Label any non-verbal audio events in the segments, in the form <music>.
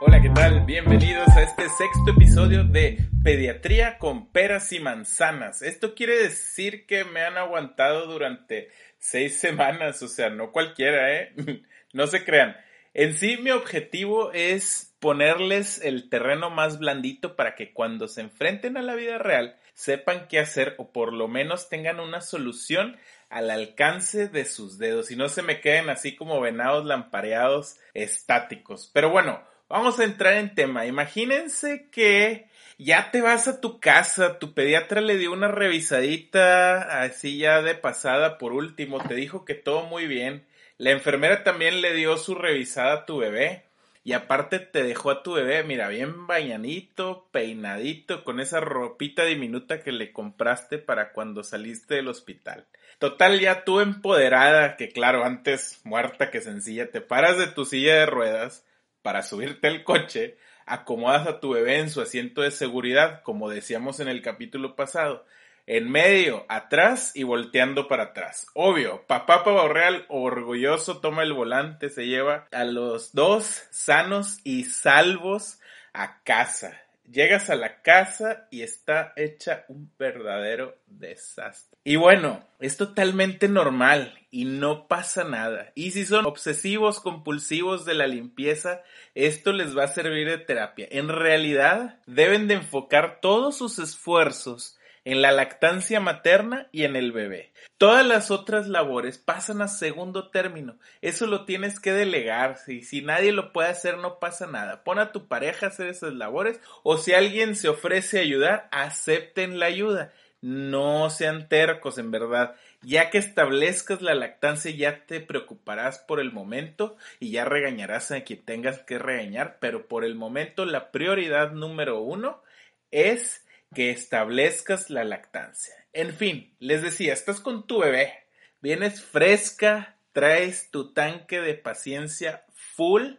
Hola, ¿qué tal? Bienvenidos a este sexto episodio de Pediatría con peras y manzanas. Esto quiere decir que me han aguantado durante seis <laughs> semanas, o sea, no cualquiera, ¿eh? <laughs> no se crean. En sí, mi objetivo es ponerles el terreno más blandito para que cuando se enfrenten a la vida real sepan qué hacer o por lo menos tengan una solución al alcance de sus dedos y no se me queden así como venados lampareados estáticos. Pero bueno, Vamos a entrar en tema. Imagínense que ya te vas a tu casa, tu pediatra le dio una revisadita así ya de pasada por último, te dijo que todo muy bien. La enfermera también le dio su revisada a tu bebé. Y aparte te dejó a tu bebé, mira, bien bañanito, peinadito, con esa ropita diminuta que le compraste para cuando saliste del hospital. Total, ya tú empoderada, que claro, antes muerta que sencilla, te paras de tu silla de ruedas, para subirte al coche, acomodas a tu bebé en su asiento de seguridad, como decíamos en el capítulo pasado, en medio, atrás y volteando para atrás. Obvio, papá pavo real orgulloso toma el volante, se lleva a los dos sanos y salvos a casa. Llegas a la casa y está hecha un verdadero desastre. Y bueno, es totalmente normal y no pasa nada. Y si son obsesivos compulsivos de la limpieza, esto les va a servir de terapia. En realidad, deben de enfocar todos sus esfuerzos en la lactancia materna y en el bebé. Todas las otras labores pasan a segundo término. Eso lo tienes que delegar. Si, si nadie lo puede hacer, no pasa nada. Pon a tu pareja a hacer esas labores o si alguien se ofrece a ayudar, acepten la ayuda. No sean tercos, en verdad. Ya que establezcas la lactancia, ya te preocuparás por el momento y ya regañarás a quien tengas que regañar, pero por el momento la prioridad número uno es que establezcas la lactancia. En fin, les decía, estás con tu bebé, vienes fresca, traes tu tanque de paciencia full,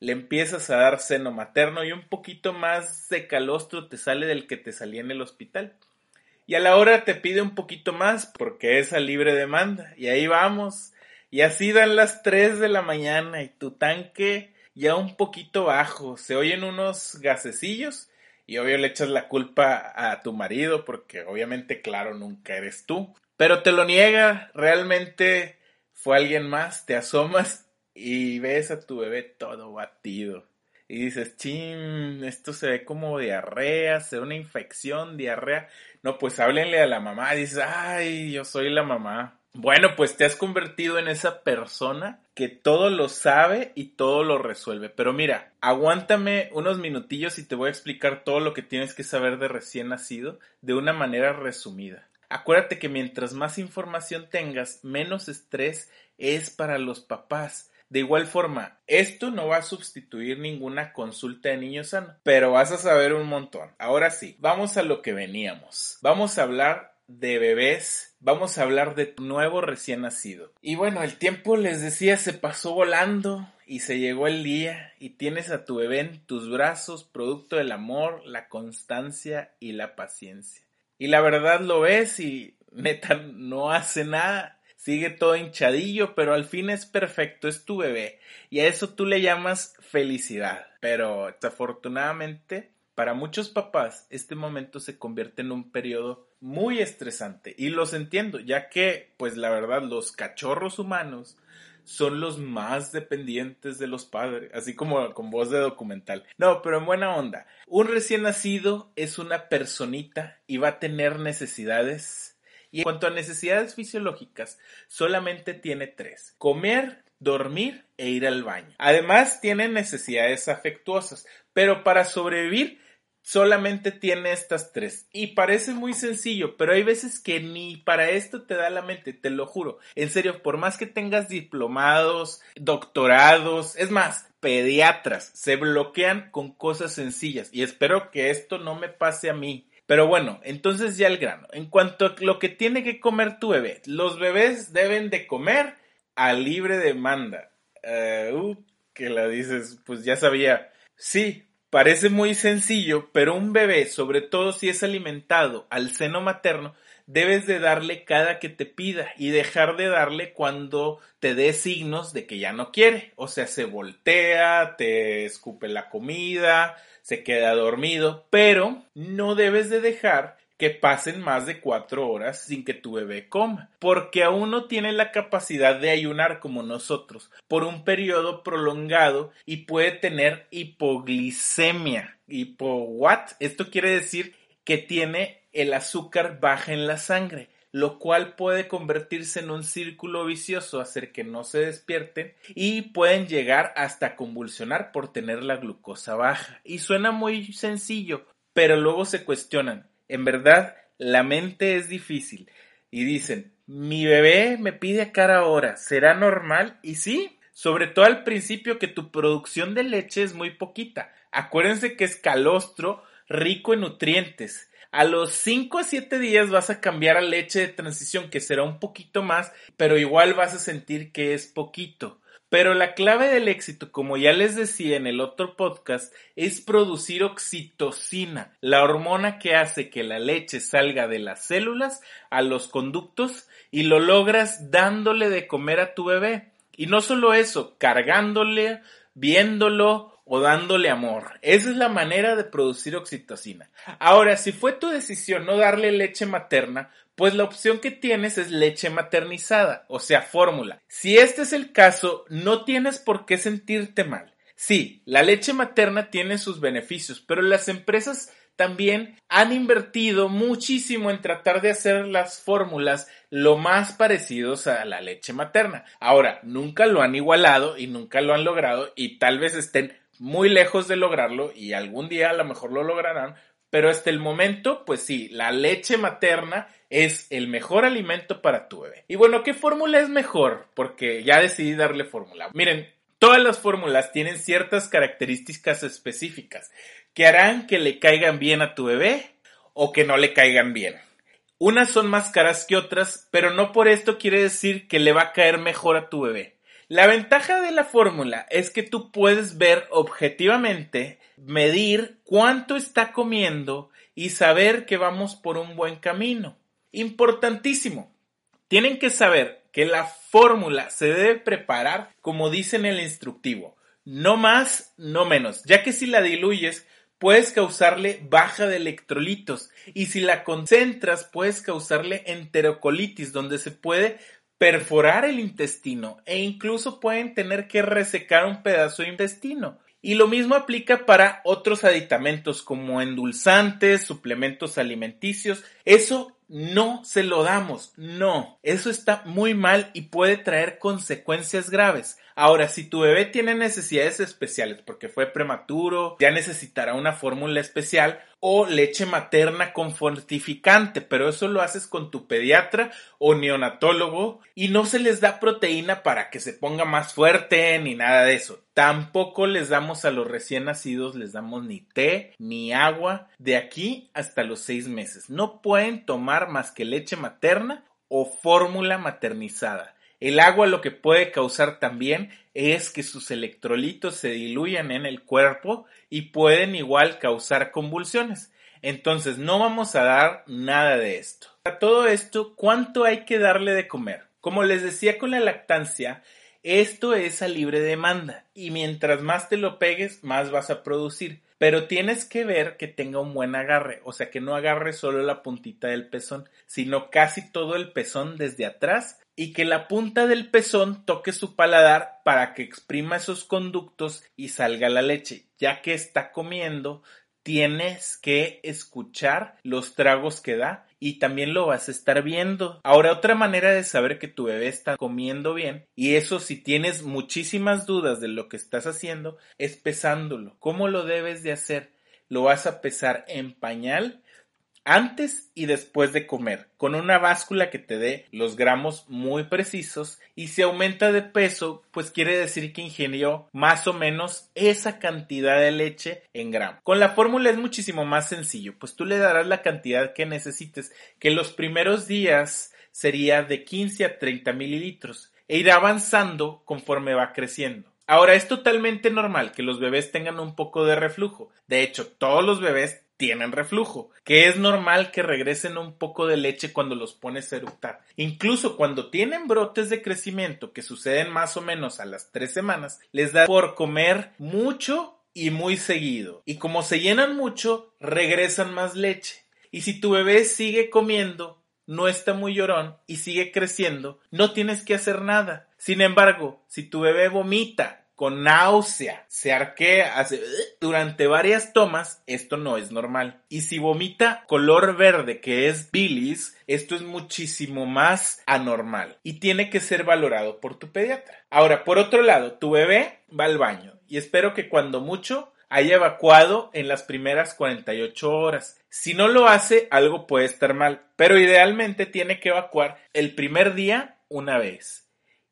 le empiezas a dar seno materno y un poquito más de calostro te sale del que te salía en el hospital. Y a la hora te pide un poquito más porque es a libre demanda. Y ahí vamos. Y así dan las 3 de la mañana y tu tanque ya un poquito bajo. Se oyen unos gasecillos y obvio le echas la culpa a tu marido porque obviamente, claro, nunca eres tú. Pero te lo niega, realmente fue alguien más, te asomas y ves a tu bebé todo batido. Y dices, ching, esto se ve como diarrea, se ve una infección, diarrea. No, pues háblenle a la mamá. Dices, ay, yo soy la mamá. Bueno, pues te has convertido en esa persona que todo lo sabe y todo lo resuelve. Pero mira, aguántame unos minutillos y te voy a explicar todo lo que tienes que saber de recién nacido de una manera resumida. Acuérdate que mientras más información tengas, menos estrés es para los papás. De igual forma, esto no va a sustituir ninguna consulta de niño sano, pero vas a saber un montón. Ahora sí, vamos a lo que veníamos. Vamos a hablar de bebés, vamos a hablar de nuevo recién nacido. Y bueno, el tiempo les decía se pasó volando y se llegó el día y tienes a tu bebé en tus brazos, producto del amor, la constancia y la paciencia. Y la verdad lo ves y neta no hace nada, sigue todo hinchadillo, pero al fin es perfecto, es tu bebé. Y a eso tú le llamas felicidad. Pero desafortunadamente para muchos papás, este momento se convierte en un periodo muy estresante y los entiendo, ya que, pues la verdad, los cachorros humanos son los más dependientes de los padres, así como con voz de documental. No, pero en buena onda. Un recién nacido es una personita y va a tener necesidades. Y en cuanto a necesidades fisiológicas, solamente tiene tres. Comer, dormir e ir al baño. Además, tiene necesidades afectuosas, pero para sobrevivir solamente tiene estas tres. Y parece muy sencillo, pero hay veces que ni para esto te da la mente, te lo juro. En serio, por más que tengas diplomados, doctorados, es más, pediatras, se bloquean con cosas sencillas. Y espero que esto no me pase a mí. Pero bueno, entonces ya el grano. En cuanto a lo que tiene que comer tu bebé, los bebés deben de comer a libre demanda. Eh, uh, que la dices, pues ya sabía. Sí, parece muy sencillo, pero un bebé, sobre todo si es alimentado al seno materno, debes de darle cada que te pida y dejar de darle cuando te dé signos de que ya no quiere. O sea, se voltea, te escupe la comida, se queda dormido, pero no debes de dejar que pasen más de cuatro horas sin que tu bebé coma, porque aún no tiene la capacidad de ayunar como nosotros por un periodo prolongado y puede tener hipoglicemia. ¿Hipo what? Esto quiere decir que tiene el azúcar baja en la sangre, lo cual puede convertirse en un círculo vicioso, hacer que no se despierten y pueden llegar hasta convulsionar por tener la glucosa baja. Y suena muy sencillo, pero luego se cuestionan, en verdad, la mente es difícil. Y dicen, mi bebé me pide a cada hora, ¿será normal? Y sí, sobre todo al principio que tu producción de leche es muy poquita. Acuérdense que es calostro rico en nutrientes. A los 5 a 7 días vas a cambiar a leche de transición, que será un poquito más, pero igual vas a sentir que es poquito. Pero la clave del éxito, como ya les decía en el otro podcast, es producir oxitocina, la hormona que hace que la leche salga de las células a los conductos y lo logras dándole de comer a tu bebé. Y no solo eso, cargándole, viéndolo o dándole amor. Esa es la manera de producir oxitocina. Ahora, si fue tu decisión no darle leche materna, pues la opción que tienes es leche maternizada, o sea, fórmula. Si este es el caso, no tienes por qué sentirte mal. Sí, la leche materna tiene sus beneficios, pero las empresas también han invertido muchísimo en tratar de hacer las fórmulas lo más parecidos a la leche materna. Ahora, nunca lo han igualado y nunca lo han logrado y tal vez estén muy lejos de lograrlo y algún día a lo mejor lo lograrán, pero hasta el momento, pues sí, la leche materna es el mejor alimento para tu bebé. Y bueno, ¿qué fórmula es mejor? Porque ya decidí darle fórmula. Miren, todas las fórmulas tienen ciertas características específicas que harán que le caigan bien a tu bebé o que no le caigan bien. Unas son más caras que otras, pero no por esto quiere decir que le va a caer mejor a tu bebé. La ventaja de la fórmula es que tú puedes ver objetivamente, medir cuánto está comiendo y saber que vamos por un buen camino. Importantísimo. Tienen que saber que la fórmula se debe preparar como dice en el instructivo. No más, no menos, ya que si la diluyes puedes causarle baja de electrolitos y si la concentras puedes causarle enterocolitis donde se puede perforar el intestino e incluso pueden tener que resecar un pedazo de intestino. Y lo mismo aplica para otros aditamentos como endulzantes, suplementos alimenticios. Eso no se lo damos, no. Eso está muy mal y puede traer consecuencias graves. Ahora, si tu bebé tiene necesidades especiales porque fue prematuro, ya necesitará una fórmula especial o leche materna con fortificante, pero eso lo haces con tu pediatra o neonatólogo y no se les da proteína para que se ponga más fuerte ni nada de eso. Tampoco les damos a los recién nacidos, les damos ni té ni agua de aquí hasta los seis meses. No pueden tomar más que leche materna o fórmula maternizada. El agua lo que puede causar también es que sus electrolitos se diluyan en el cuerpo y pueden igual causar convulsiones. Entonces no vamos a dar nada de esto. A todo esto, ¿cuánto hay que darle de comer? Como les decía con la lactancia, esto es a libre demanda y mientras más te lo pegues, más vas a producir. Pero tienes que ver que tenga un buen agarre, o sea que no agarre solo la puntita del pezón, sino casi todo el pezón desde atrás y que la punta del pezón toque su paladar para que exprima esos conductos y salga la leche. Ya que está comiendo, tienes que escuchar los tragos que da y también lo vas a estar viendo. Ahora, otra manera de saber que tu bebé está comiendo bien, y eso si tienes muchísimas dudas de lo que estás haciendo, es pesándolo. ¿Cómo lo debes de hacer? Lo vas a pesar en pañal antes y después de comer, con una báscula que te dé los gramos muy precisos y si aumenta de peso, pues quiere decir que ingirió más o menos esa cantidad de leche en gramos. Con la fórmula es muchísimo más sencillo, pues tú le darás la cantidad que necesites, que los primeros días sería de 15 a 30 mililitros e irá avanzando conforme va creciendo. Ahora es totalmente normal que los bebés tengan un poco de reflujo. De hecho, todos los bebés tienen reflujo, que es normal que regresen un poco de leche cuando los pones a eructar. Incluso cuando tienen brotes de crecimiento que suceden más o menos a las tres semanas, les da por comer mucho y muy seguido. Y como se llenan mucho, regresan más leche. Y si tu bebé sigue comiendo, no está muy llorón y sigue creciendo, no tienes que hacer nada. Sin embargo, si tu bebé vomita con náusea, se arquea, hace durante varias tomas, esto no es normal. Y si vomita color verde, que es bilis, esto es muchísimo más anormal y tiene que ser valorado por tu pediatra. Ahora, por otro lado, tu bebé va al baño y espero que cuando mucho haya evacuado en las primeras 48 horas. Si no lo hace, algo puede estar mal, pero idealmente tiene que evacuar el primer día una vez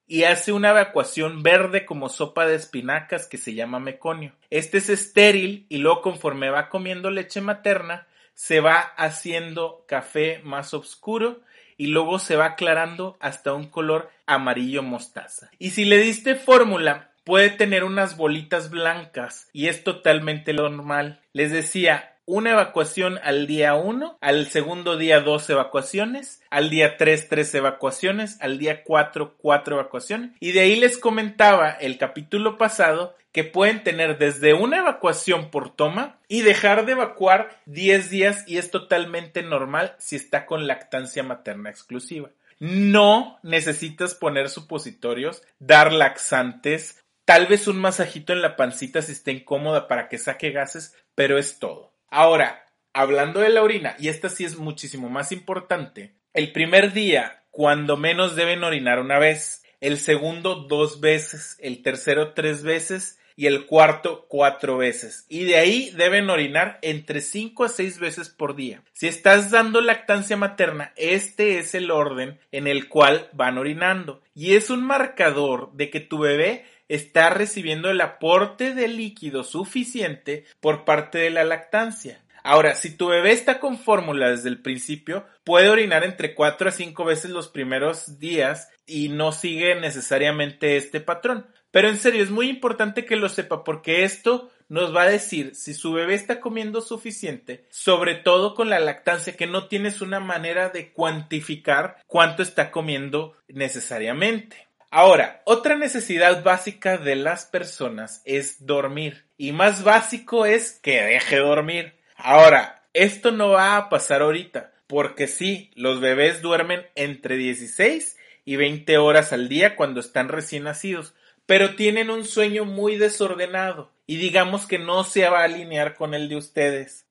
y hace una evacuación verde como sopa de espinacas que se llama meconio. Este es estéril y luego conforme va comiendo leche materna se va haciendo café más oscuro y luego se va aclarando hasta un color amarillo mostaza. Y si le diste fórmula, puede tener unas bolitas blancas y es totalmente normal. Les decía, una evacuación al día 1, al segundo día dos evacuaciones, al día 3 tres evacuaciones, al día 4 cuatro evacuaciones. Y de ahí les comentaba el capítulo pasado que pueden tener desde una evacuación por toma y dejar de evacuar 10 días y es totalmente normal si está con lactancia materna exclusiva. No necesitas poner supositorios, dar laxantes, tal vez un masajito en la pancita si está incómoda para que saque gases, pero es todo. Ahora, hablando de la orina, y esta sí es muchísimo más importante, el primer día, cuando menos deben orinar una vez, el segundo dos veces, el tercero tres veces y el cuarto cuatro veces. Y de ahí deben orinar entre cinco a seis veces por día. Si estás dando lactancia materna, este es el orden en el cual van orinando. Y es un marcador de que tu bebé está recibiendo el aporte de líquido suficiente por parte de la lactancia. Ahora, si tu bebé está con fórmula desde el principio, puede orinar entre 4 a 5 veces los primeros días y no sigue necesariamente este patrón. Pero en serio, es muy importante que lo sepa porque esto nos va a decir si su bebé está comiendo suficiente, sobre todo con la lactancia, que no tienes una manera de cuantificar cuánto está comiendo necesariamente. Ahora, otra necesidad básica de las personas es dormir. Y más básico es que deje dormir. Ahora, esto no va a pasar ahorita, porque sí, los bebés duermen entre 16 y 20 horas al día cuando están recién nacidos, pero tienen un sueño muy desordenado y digamos que no se va a alinear con el de ustedes.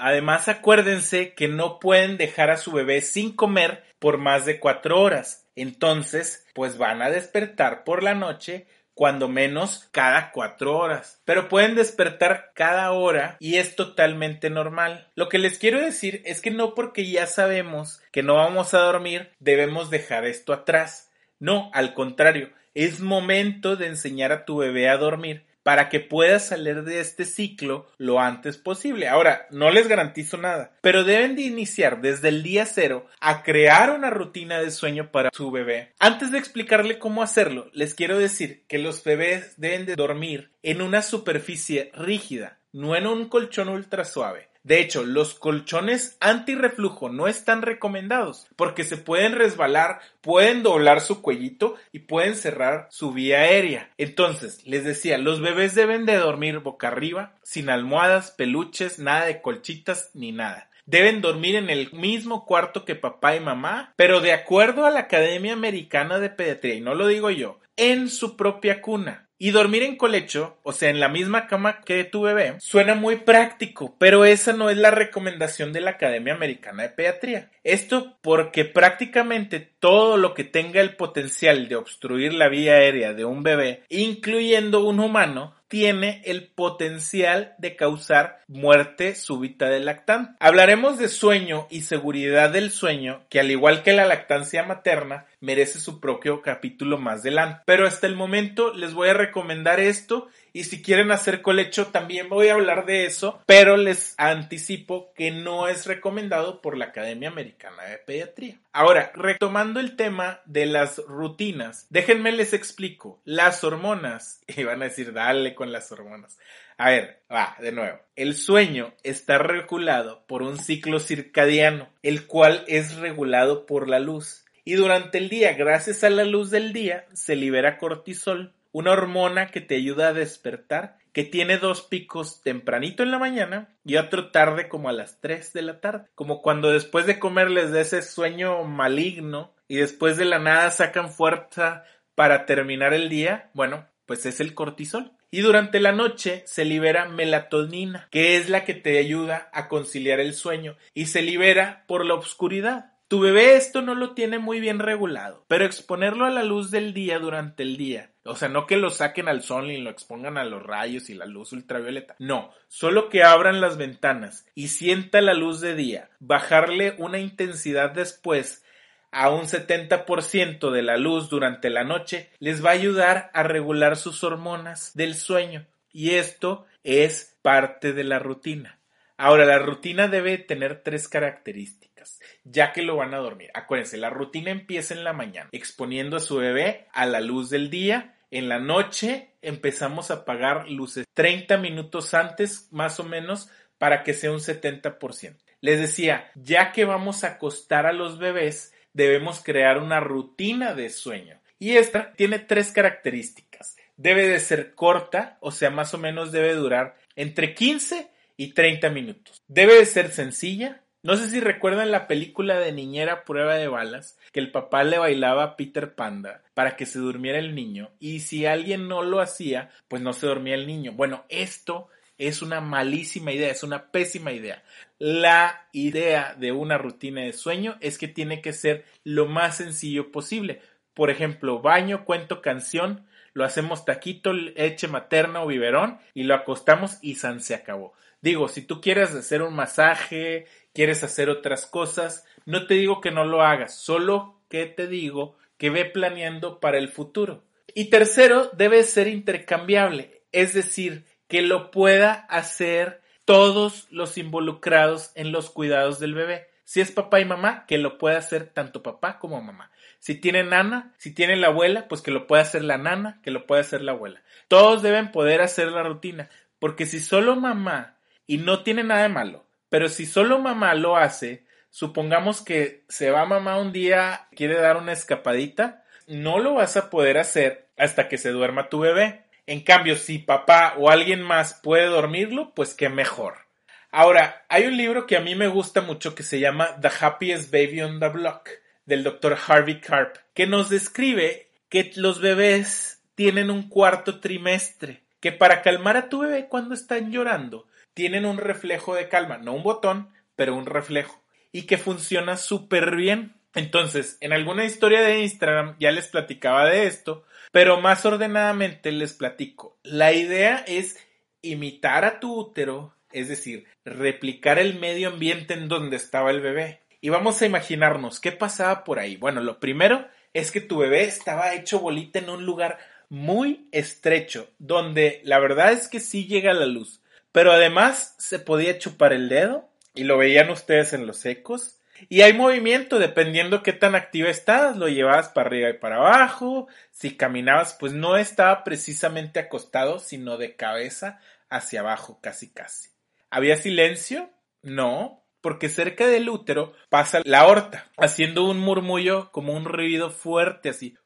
Además, acuérdense que no pueden dejar a su bebé sin comer por más de cuatro horas. Entonces, pues van a despertar por la noche cuando menos cada cuatro horas. Pero pueden despertar cada hora y es totalmente normal. Lo que les quiero decir es que no porque ya sabemos que no vamos a dormir debemos dejar esto atrás. No, al contrario, es momento de enseñar a tu bebé a dormir para que pueda salir de este ciclo lo antes posible. Ahora, no les garantizo nada, pero deben de iniciar desde el día cero a crear una rutina de sueño para su bebé. Antes de explicarle cómo hacerlo, les quiero decir que los bebés deben de dormir en una superficie rígida, no en un colchón ultra suave. De hecho, los colchones antirreflujo no están recomendados porque se pueden resbalar, pueden doblar su cuellito y pueden cerrar su vía aérea. Entonces, les decía, los bebés deben de dormir boca arriba, sin almohadas, peluches, nada de colchitas ni nada deben dormir en el mismo cuarto que papá y mamá, pero de acuerdo a la Academia Americana de Pediatría, y no lo digo yo, en su propia cuna. Y dormir en colecho, o sea, en la misma cama que tu bebé, suena muy práctico, pero esa no es la recomendación de la Academia Americana de Pediatría. Esto porque prácticamente todo lo que tenga el potencial de obstruir la vía aérea de un bebé, incluyendo un humano, tiene el potencial de causar muerte súbita del lactante. Hablaremos de sueño y seguridad del sueño, que al igual que la lactancia materna, merece su propio capítulo más adelante. Pero hasta el momento les voy a recomendar esto y si quieren hacer colecho también voy a hablar de eso, pero les anticipo que no es recomendado por la Academia Americana de Pediatría. Ahora, retomando el tema de las rutinas, déjenme les explico. Las hormonas, <laughs> y van a decir, dale con las hormonas. A ver, va, de nuevo. El sueño está regulado por un ciclo circadiano, el cual es regulado por la luz. Y durante el día, gracias a la luz del día, se libera cortisol, una hormona que te ayuda a despertar, que tiene dos picos tempranito en la mañana y otro tarde como a las 3 de la tarde, como cuando después de comerles de ese sueño maligno y después de la nada sacan fuerza para terminar el día, bueno, pues es el cortisol. Y durante la noche se libera melatonina, que es la que te ayuda a conciliar el sueño y se libera por la oscuridad. Tu bebé esto no lo tiene muy bien regulado, pero exponerlo a la luz del día durante el día, o sea, no que lo saquen al sol y lo expongan a los rayos y la luz ultravioleta, no, solo que abran las ventanas y sienta la luz de día, bajarle una intensidad después a un 70% de la luz durante la noche les va a ayudar a regular sus hormonas del sueño. Y esto es parte de la rutina. Ahora, la rutina debe tener tres características ya que lo van a dormir. Acuérdense, la rutina empieza en la mañana, exponiendo a su bebé a la luz del día. En la noche empezamos a apagar luces 30 minutos antes, más o menos, para que sea un 70%. Les decía, ya que vamos a acostar a los bebés, debemos crear una rutina de sueño. Y esta tiene tres características. Debe de ser corta, o sea, más o menos debe durar entre 15 y 30 minutos. Debe de ser sencilla, no sé si recuerdan la película de Niñera Prueba de Balas, que el papá le bailaba a Peter Panda para que se durmiera el niño, y si alguien no lo hacía, pues no se dormía el niño. Bueno, esto es una malísima idea, es una pésima idea. La idea de una rutina de sueño es que tiene que ser lo más sencillo posible. Por ejemplo, baño, cuento, canción, lo hacemos taquito, leche materna o biberón y lo acostamos y san se acabó. Digo, si tú quieres hacer un masaje, quieres hacer otras cosas, no te digo que no lo hagas, solo que te digo que ve planeando para el futuro. Y tercero, debe ser intercambiable, es decir, que lo pueda hacer todos los involucrados en los cuidados del bebé. Si es papá y mamá, que lo pueda hacer tanto papá como mamá. Si tiene nana, si tiene la abuela, pues que lo pueda hacer la nana, que lo pueda hacer la abuela. Todos deben poder hacer la rutina, porque si solo mamá y no tiene nada de malo. Pero si solo mamá lo hace, supongamos que se va mamá un día, quiere dar una escapadita, no lo vas a poder hacer hasta que se duerma tu bebé. En cambio, si papá o alguien más puede dormirlo, pues qué mejor. Ahora, hay un libro que a mí me gusta mucho que se llama The Happiest Baby on the Block, del doctor Harvey Karp, que nos describe que los bebés tienen un cuarto trimestre, que para calmar a tu bebé cuando están llorando, tienen un reflejo de calma, no un botón, pero un reflejo, y que funciona súper bien. Entonces, en alguna historia de Instagram ya les platicaba de esto, pero más ordenadamente les platico. La idea es imitar a tu útero, es decir, replicar el medio ambiente en donde estaba el bebé. Y vamos a imaginarnos qué pasaba por ahí. Bueno, lo primero es que tu bebé estaba hecho bolita en un lugar muy estrecho, donde la verdad es que sí llega la luz, pero además se podía chupar el dedo y lo veían ustedes en los ecos. Y hay movimiento dependiendo qué tan activa estás, lo llevabas para arriba y para abajo, si caminabas pues no estaba precisamente acostado, sino de cabeza hacia abajo casi casi. ¿Había silencio? No, porque cerca del útero pasa la aorta, haciendo un murmullo como un ruido fuerte así.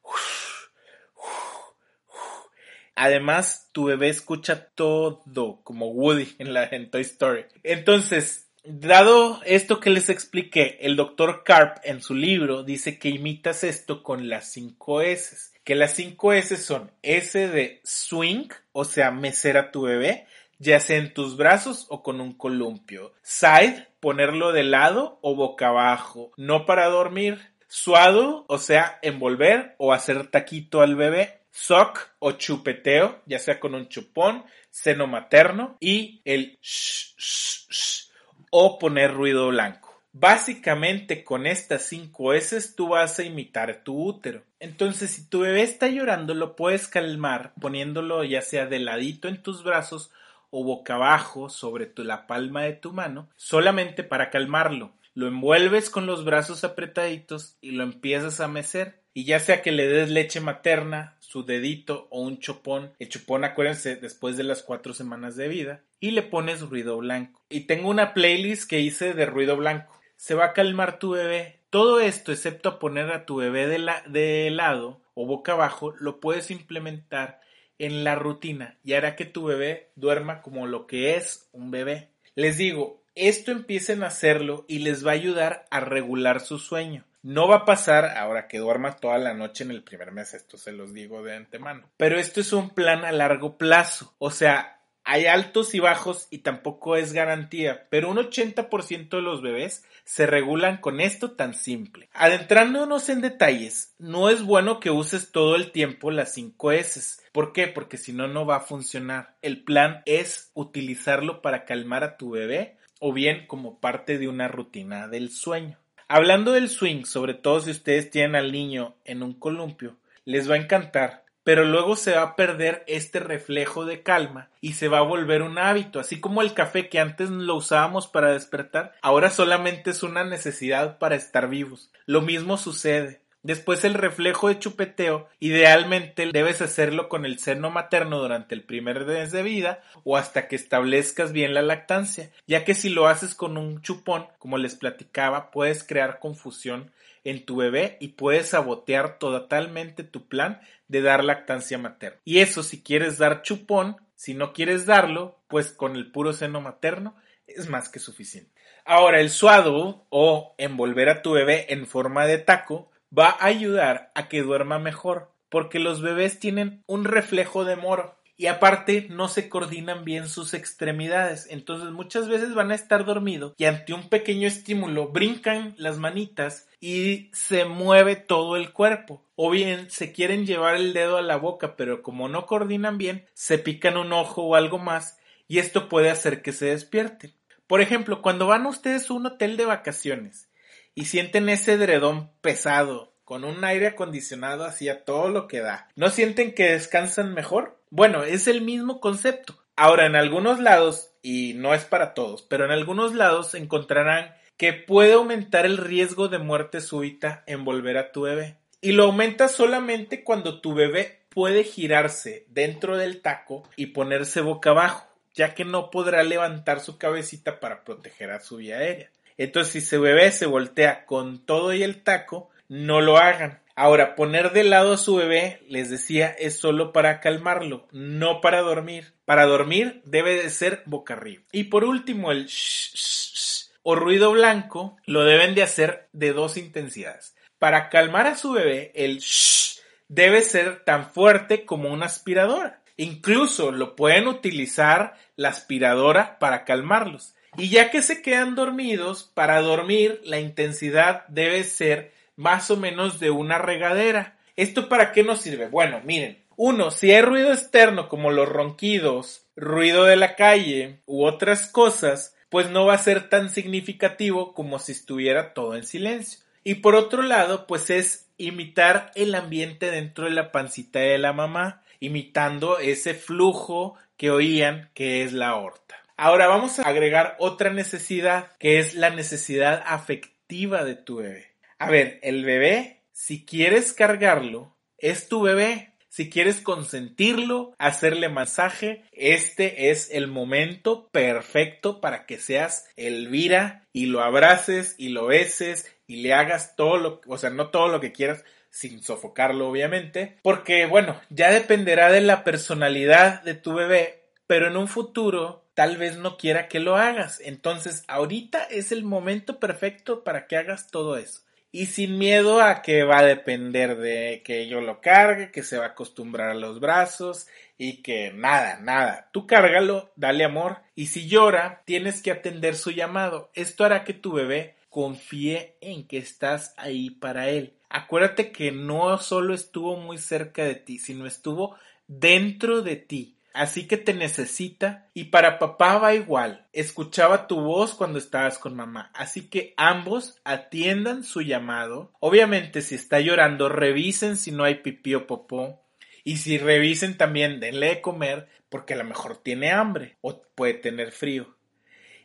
Además, tu bebé escucha todo, como Woody en la en Toy Story. Entonces, dado esto que les expliqué, el doctor Carp en su libro dice que imitas esto con las 5 S. Que las 5 S son S de swing, o sea, mecer a tu bebé, ya sea en tus brazos o con un columpio. Side, ponerlo de lado o boca abajo, no para dormir. Suado, o sea, envolver o hacer taquito al bebé. Sock o chupeteo, ya sea con un chupón, seno materno y el sh, sh, sh, o poner ruido blanco. Básicamente con estas cinco S tú vas a imitar tu útero. Entonces si tu bebé está llorando lo puedes calmar poniéndolo ya sea de ladito en tus brazos o boca abajo sobre la palma de tu mano solamente para calmarlo. Lo envuelves con los brazos apretaditos y lo empiezas a mecer. Y ya sea que le des leche materna, su dedito o un chupón, el chupón acuérdense después de las cuatro semanas de vida, y le pones ruido blanco. Y tengo una playlist que hice de ruido blanco se va a calmar tu bebé. Todo esto, excepto poner a tu bebé de, la, de lado o boca abajo, lo puedes implementar en la rutina y hará que tu bebé duerma como lo que es un bebé. Les digo, esto empiecen a hacerlo y les va a ayudar a regular su sueño. No va a pasar ahora que duermas toda la noche en el primer mes, esto se los digo de antemano. Pero esto es un plan a largo plazo. O sea, hay altos y bajos y tampoco es garantía, pero un 80% de los bebés se regulan con esto tan simple. Adentrándonos en detalles, no es bueno que uses todo el tiempo las 5 S. ¿Por qué? Porque si no, no va a funcionar. El plan es utilizarlo para calmar a tu bebé o bien como parte de una rutina del sueño. Hablando del swing, sobre todo si ustedes tienen al niño en un columpio, les va a encantar pero luego se va a perder este reflejo de calma y se va a volver un hábito, así como el café que antes lo usábamos para despertar, ahora solamente es una necesidad para estar vivos. Lo mismo sucede. Después el reflejo de chupeteo, idealmente debes hacerlo con el seno materno durante el primer mes de vida o hasta que establezcas bien la lactancia, ya que si lo haces con un chupón, como les platicaba, puedes crear confusión en tu bebé y puedes sabotear totalmente tu plan de dar lactancia materna. Y eso si quieres dar chupón, si no quieres darlo, pues con el puro seno materno es más que suficiente. Ahora, el suado o envolver a tu bebé en forma de taco va a ayudar a que duerma mejor, porque los bebés tienen un reflejo de moro y aparte no se coordinan bien sus extremidades. Entonces muchas veces van a estar dormidos y ante un pequeño estímulo brincan las manitas y se mueve todo el cuerpo. O bien se quieren llevar el dedo a la boca, pero como no coordinan bien, se pican un ojo o algo más y esto puede hacer que se despierten. Por ejemplo, cuando van ustedes a un hotel de vacaciones y sienten ese edredón pesado, con un aire acondicionado hacia todo lo que da, ¿no sienten que descansan mejor? Bueno, es el mismo concepto. Ahora, en algunos lados, y no es para todos, pero en algunos lados encontrarán que puede aumentar el riesgo de muerte súbita en volver a tu bebé. Y lo aumenta solamente cuando tu bebé puede girarse dentro del taco y ponerse boca abajo, ya que no podrá levantar su cabecita para proteger a su vía aérea. Entonces, si su bebé se voltea con todo y el taco, no lo hagan. Ahora, poner de lado a su bebé, les decía, es solo para calmarlo, no para dormir. Para dormir debe de ser boca arriba. Y por último, el shh, shh, o ruido blanco lo deben de hacer de dos intensidades. Para calmar a su bebé, el shh debe ser tan fuerte como una aspiradora. Incluso lo pueden utilizar la aspiradora para calmarlos. Y ya que se quedan dormidos, para dormir la intensidad debe ser más o menos de una regadera. ¿Esto para qué nos sirve? Bueno, miren, uno, si hay ruido externo como los ronquidos, ruido de la calle u otras cosas, pues no va a ser tan significativo como si estuviera todo en silencio. Y por otro lado, pues es imitar el ambiente dentro de la pancita de la mamá, imitando ese flujo que oían que es la aorta. Ahora vamos a agregar otra necesidad, que es la necesidad afectiva de tu bebé. A ver, el bebé, si quieres cargarlo, es tu bebé. Si quieres consentirlo, hacerle masaje, este es el momento perfecto para que seas Elvira y lo abraces y lo beses y le hagas todo lo, o sea, no todo lo que quieras, sin sofocarlo obviamente, porque bueno, ya dependerá de la personalidad de tu bebé, pero en un futuro tal vez no quiera que lo hagas. Entonces, ahorita es el momento perfecto para que hagas todo eso y sin miedo a que va a depender de que yo lo cargue, que se va a acostumbrar a los brazos y que nada, nada. Tú cárgalo, dale amor y si llora, tienes que atender su llamado. Esto hará que tu bebé confíe en que estás ahí para él. Acuérdate que no solo estuvo muy cerca de ti, sino estuvo dentro de ti. Así que te necesita y para papá va igual. Escuchaba tu voz cuando estabas con mamá. Así que ambos atiendan su llamado. Obviamente si está llorando, revisen si no hay pipí o popó. Y si revisen también, denle de comer porque a lo mejor tiene hambre o puede tener frío.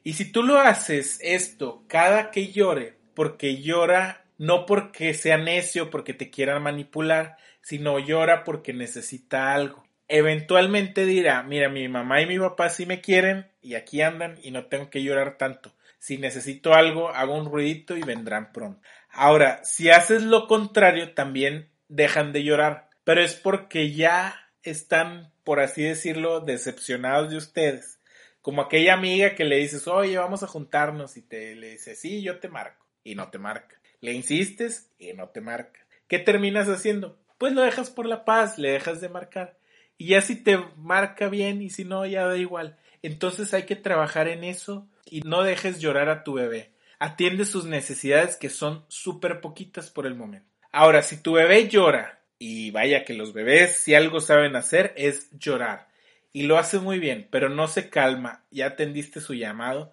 Y si tú lo haces esto cada que llore, porque llora no porque sea necio, porque te quieran manipular, sino llora porque necesita algo. Eventualmente dirá, mira, mi mamá y mi papá sí me quieren y aquí andan y no tengo que llorar tanto. Si necesito algo, hago un ruidito y vendrán pronto. Ahora, si haces lo contrario, también dejan de llorar, pero es porque ya están, por así decirlo, decepcionados de ustedes. Como aquella amiga que le dices, oye, vamos a juntarnos y te le dice, sí, yo te marco y no te marca. Le insistes y no te marca. ¿Qué terminas haciendo? Pues lo dejas por la paz, le dejas de marcar. Y ya si te marca bien y si no, ya da igual. Entonces hay que trabajar en eso y no dejes llorar a tu bebé. Atiende sus necesidades que son súper poquitas por el momento. Ahora, si tu bebé llora, y vaya que los bebés si algo saben hacer es llorar, y lo hace muy bien, pero no se calma, ya atendiste su llamado,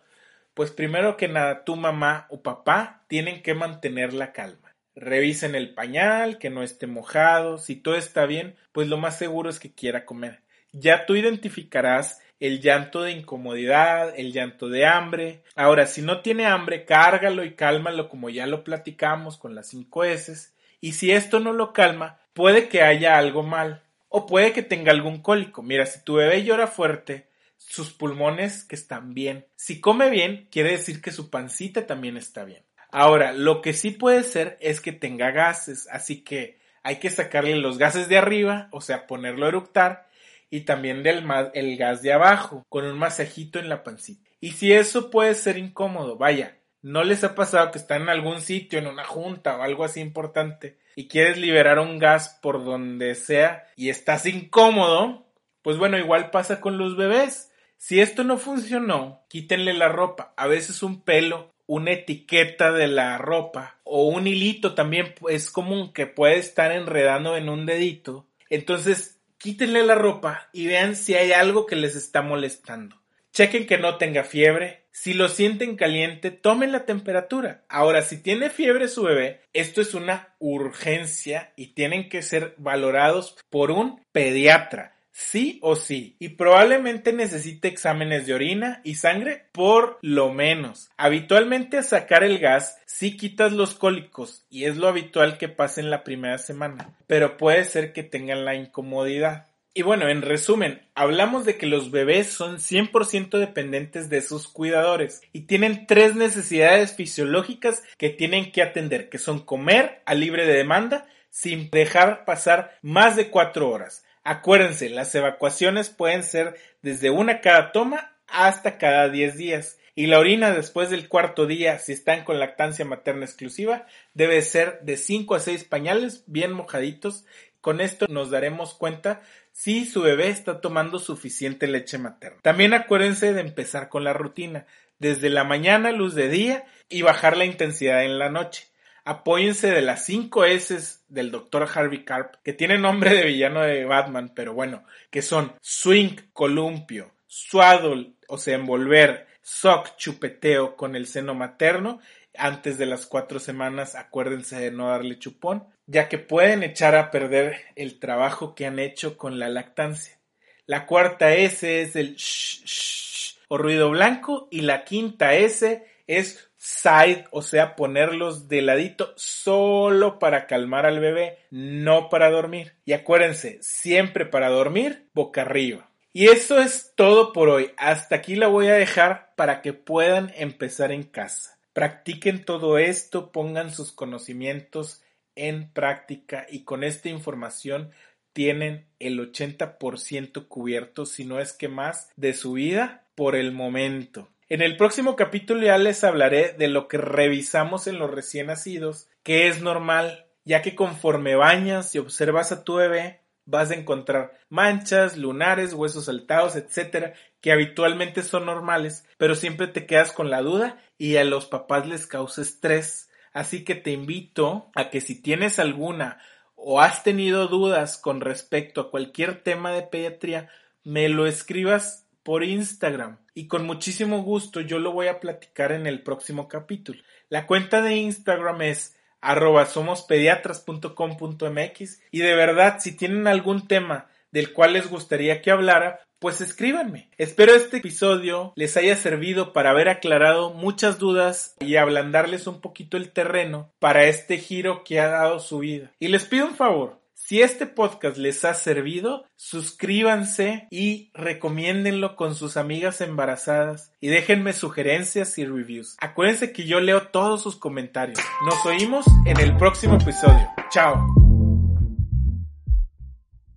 pues primero que nada tu mamá o papá tienen que mantener la calma. Revisen el pañal, que no esté mojado, si todo está bien, pues lo más seguro es que quiera comer. Ya tú identificarás el llanto de incomodidad, el llanto de hambre. Ahora, si no tiene hambre, cárgalo y cálmalo como ya lo platicamos con las cinco S. Y si esto no lo calma, puede que haya algo mal o puede que tenga algún cólico. Mira, si tu bebé llora fuerte, sus pulmones que están bien. Si come bien, quiere decir que su pancita también está bien. Ahora, lo que sí puede ser es que tenga gases, así que hay que sacarle los gases de arriba, o sea, ponerlo a eructar, y también del el gas de abajo, con un masajito en la pancita. Y si eso puede ser incómodo, vaya, ¿no les ha pasado que están en algún sitio, en una junta o algo así importante, y quieres liberar un gas por donde sea y estás incómodo? Pues bueno, igual pasa con los bebés. Si esto no funcionó, quítenle la ropa. A veces un pelo, una etiqueta de la ropa o un hilito también es común que puede estar enredando en un dedito. Entonces, quítenle la ropa y vean si hay algo que les está molestando. Chequen que no tenga fiebre. Si lo sienten caliente, tomen la temperatura. Ahora, si tiene fiebre su bebé, esto es una urgencia y tienen que ser valorados por un pediatra sí o sí, y probablemente necesite exámenes de orina y sangre por lo menos. Habitualmente sacar el gas sí quitas los cólicos y es lo habitual que pase en la primera semana, pero puede ser que tengan la incomodidad. Y bueno, en resumen, hablamos de que los bebés son 100% dependientes de sus cuidadores y tienen tres necesidades fisiológicas que tienen que atender, que son comer a libre de demanda sin dejar pasar más de cuatro horas, Acuérdense, las evacuaciones pueden ser desde una cada toma hasta cada 10 días. Y la orina después del cuarto día, si están con lactancia materna exclusiva, debe ser de 5 a 6 pañales bien mojaditos. Con esto nos daremos cuenta si su bebé está tomando suficiente leche materna. También acuérdense de empezar con la rutina, desde la mañana luz de día y bajar la intensidad en la noche apóyense de las 5 S del Dr. Harvey Carp, que tiene nombre de villano de Batman, pero bueno, que son swing, columpio, swaddle, o sea, envolver, sock, chupeteo con el seno materno. Antes de las cuatro semanas, acuérdense de no darle chupón, ya que pueden echar a perder el trabajo que han hecho con la lactancia. La cuarta S es el shh o ruido blanco y la quinta S es side, o sea, ponerlos de ladito solo para calmar al bebé, no para dormir. Y acuérdense, siempre para dormir, boca arriba. Y eso es todo por hoy. Hasta aquí la voy a dejar para que puedan empezar en casa. Practiquen todo esto, pongan sus conocimientos en práctica y con esta información tienen el 80% cubierto, si no es que más, de su vida por el momento. En el próximo capítulo ya les hablaré de lo que revisamos en los recién nacidos, que es normal, ya que conforme bañas y observas a tu bebé, vas a encontrar manchas, lunares, huesos saltados, etcétera, que habitualmente son normales, pero siempre te quedas con la duda y a los papás les causa estrés. Así que te invito a que si tienes alguna o has tenido dudas con respecto a cualquier tema de pediatría, me lo escribas por Instagram y con muchísimo gusto yo lo voy a platicar en el próximo capítulo. La cuenta de Instagram es arroba somospediatras.com.mx y de verdad si tienen algún tema del cual les gustaría que hablara, pues escríbanme. Espero este episodio les haya servido para haber aclarado muchas dudas y ablandarles un poquito el terreno para este giro que ha dado su vida. Y les pido un favor. Si este podcast les ha servido, suscríbanse y recomiéndenlo con sus amigas embarazadas y déjenme sugerencias y reviews. Acuérdense que yo leo todos sus comentarios. Nos oímos en el próximo episodio. Chao.